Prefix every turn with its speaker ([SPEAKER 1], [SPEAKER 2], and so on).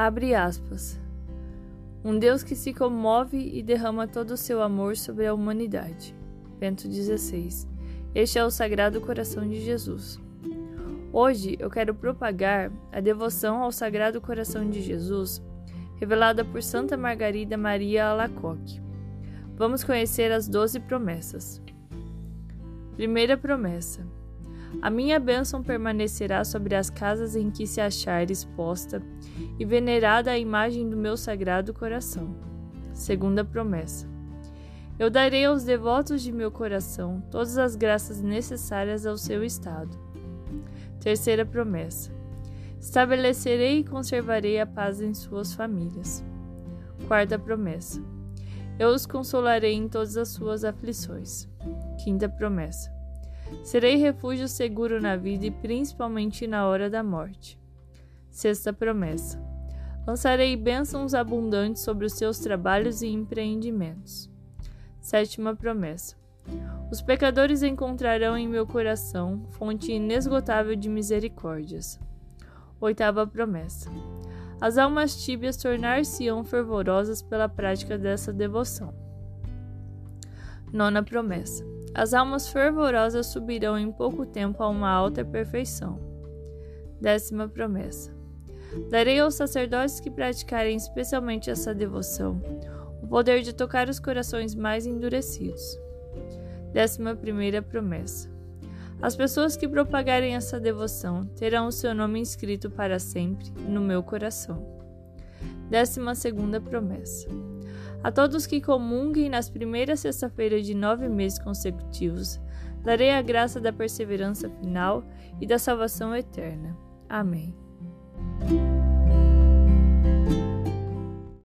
[SPEAKER 1] Abre aspas. Um Deus que se comove e derrama todo o seu amor sobre a humanidade. Bento XVI. Este é o Sagrado Coração de Jesus. Hoje eu quero propagar a devoção ao Sagrado Coração de Jesus, revelada por Santa Margarida Maria Alacoque. Vamos conhecer as doze promessas. Primeira promessa: A minha bênção permanecerá sobre as casas em que se achar exposta e venerada a imagem do meu sagrado coração. Segunda promessa: Eu darei aos devotos de meu coração todas as graças necessárias ao seu estado. Terceira promessa: Estabelecerei e conservarei a paz em suas famílias. Quarta promessa: eu os consolarei em todas as suas aflições. Quinta promessa: Serei refúgio seguro na vida e principalmente na hora da morte. Sexta promessa: Lançarei bênçãos abundantes sobre os seus trabalhos e empreendimentos. Sétima promessa: Os pecadores encontrarão em meu coração fonte inesgotável de misericórdias. Oitava promessa: as almas tíbias tornar-se-ão fervorosas pela prática dessa devoção. Nona promessa: As almas fervorosas subirão em pouco tempo a uma alta perfeição. Décima promessa: Darei aos sacerdotes que praticarem especialmente essa devoção o poder de tocar os corações mais endurecidos. Décima primeira promessa: as pessoas que propagarem essa devoção terão o seu nome inscrito para sempre no meu coração. Décima segunda promessa. A todos que comunguem nas primeiras sexta-feiras de nove meses consecutivos, darei a graça da perseverança final e da salvação eterna. Amém.